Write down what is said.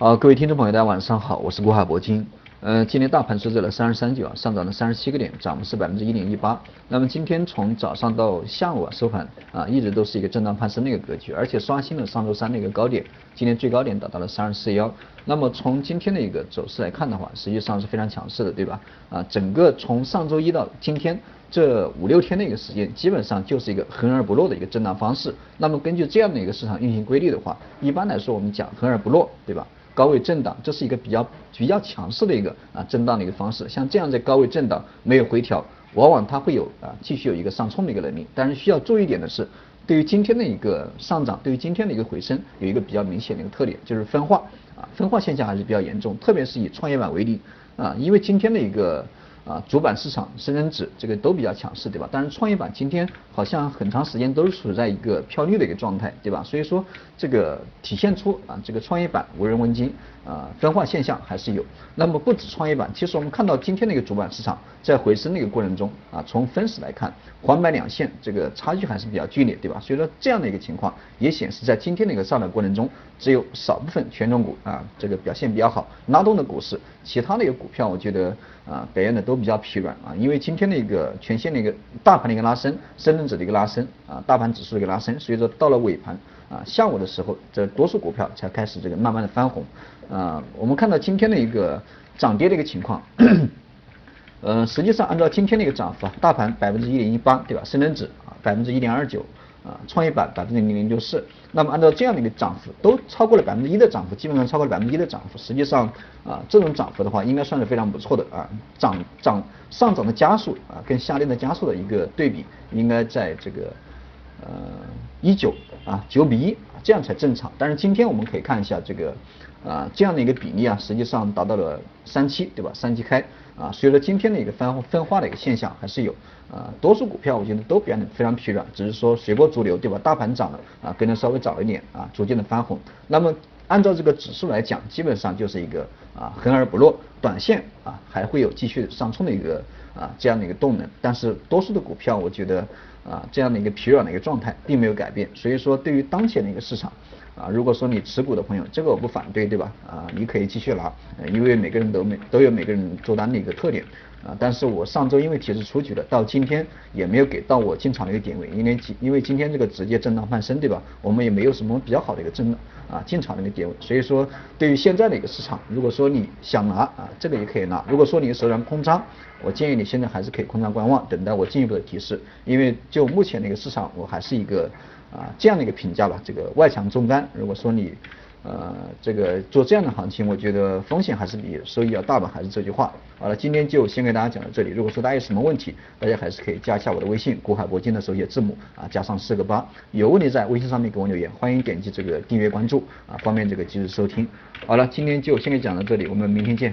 好，各位听众朋友，大家晚上好，我是国海铂金。呃，今天大盘收在了三十三九啊，上涨了三十七个点，涨幅是百分之一点一八。那么今天从早上到下午啊收盘啊，一直都是一个震荡攀升的一个格局，而且刷新了上周三的一个高点，今天最高点达到了三十四幺。那么从今天的一个走势来看的话，实际上是非常强势的，对吧？啊，整个从上周一到今天这五六天的一个时间，基本上就是一个横而不落的一个震荡方式。那么根据这样的一个市场运行规律的话，一般来说我们讲横而不落，对吧？高位震荡，这是一个比较比较强势的一个啊震荡的一个方式。像这样在高位震荡没有回调，往往它会有啊继续有一个上冲的一个能力。但是需要注意一点的是，对于今天的一个上涨，对于今天的一个回升，有一个比较明显的一个特点，就是分化啊分化现象还是比较严重，特别是以创业板为例啊，因为今天的一个。啊，主板市场、深成指这个都比较强势，对吧？但是创业板今天好像很长时间都是处在一个飘绿的一个状态，对吧？所以说这个体现出啊，这个创业板无人问津啊，分化现象还是有。那么不止创业板，其实我们看到今天的一个主板市场在回升的一个过程中啊，从分时来看，黄白两线这个差距还是比较剧烈，对吧？所以说这样的一个情况也显示在今天的一个上涨过程中，只有少部分权重股啊，这个表现比较好，拉动的股市，其他的一个股票我觉得啊，表现的都。都比较疲软啊，因为今天的一个全线的一个大盘的一个拉升，深圳指的一个拉升啊，大盘指数的一个拉升，所以说到了尾盘啊，下午的时候，这多数股票才开始这个慢慢的翻红啊。我们看到今天的一个涨跌的一个情况，嗯，实际上按照今天的一个涨幅啊，大盘百分之一点一八，对吧？深圳指啊百分之一点二九。啊，创业板百分之零零六四，那么按照这样的一个涨幅，都超过了百分之一的涨幅，基本上超过了百分之一的涨幅。实际上啊，这种涨幅的话，应该算是非常不错的啊。涨涨上涨的加速啊，跟下跌的加速的一个对比，应该在这个呃一九啊九比一这样才正常。但是今天我们可以看一下这个啊这样的一个比例啊，实际上达到了三七对吧？三七开啊，所以说今天的一个分分化的一个现象还是有。啊，多数股票我觉得都表现的非常疲软，只是说随波逐流，对吧？大盘涨了啊，跟着稍微早一点啊，逐渐的翻红。那么按照这个指数来讲，基本上就是一个啊横而不落，短线啊还会有继续上冲的一个啊这样的一个动能。但是多数的股票，我觉得啊这样的一个疲软的一个状态并没有改变。所以说对于当前的一个市场啊，如果说你持股的朋友，这个我不反对，对吧？啊，你可以继续拿，因为每个人都每都有每个人做单的一个特点。啊，但是我上周因为提示出局了，到今天也没有给到我进场的一个点位，因为今因为今天这个直接震荡攀升，对吧？我们也没有什么比较好的一个震啊进场的一个点位，所以说对于现在的一个市场，如果说你想拿啊，这个也可以拿；如果说你手上空仓，我建议你现在还是可以空仓观望，等待我进一步的提示。因为就目前的一个市场，我还是一个啊这样的一个评价吧，这个外强中干。如果说你呃，这个做这样的行情，我觉得风险还是比收益要大吧，还是这句话。好了，今天就先给大家讲到这里。如果说大家有什么问题，大家还是可以加一下我的微信，古海铂金的手写字母啊，加上四个八。有问题在微信上面给我留言，欢迎点击这个订阅关注啊，方便这个及时收听。好了，今天就先给讲到这里，我们明天见。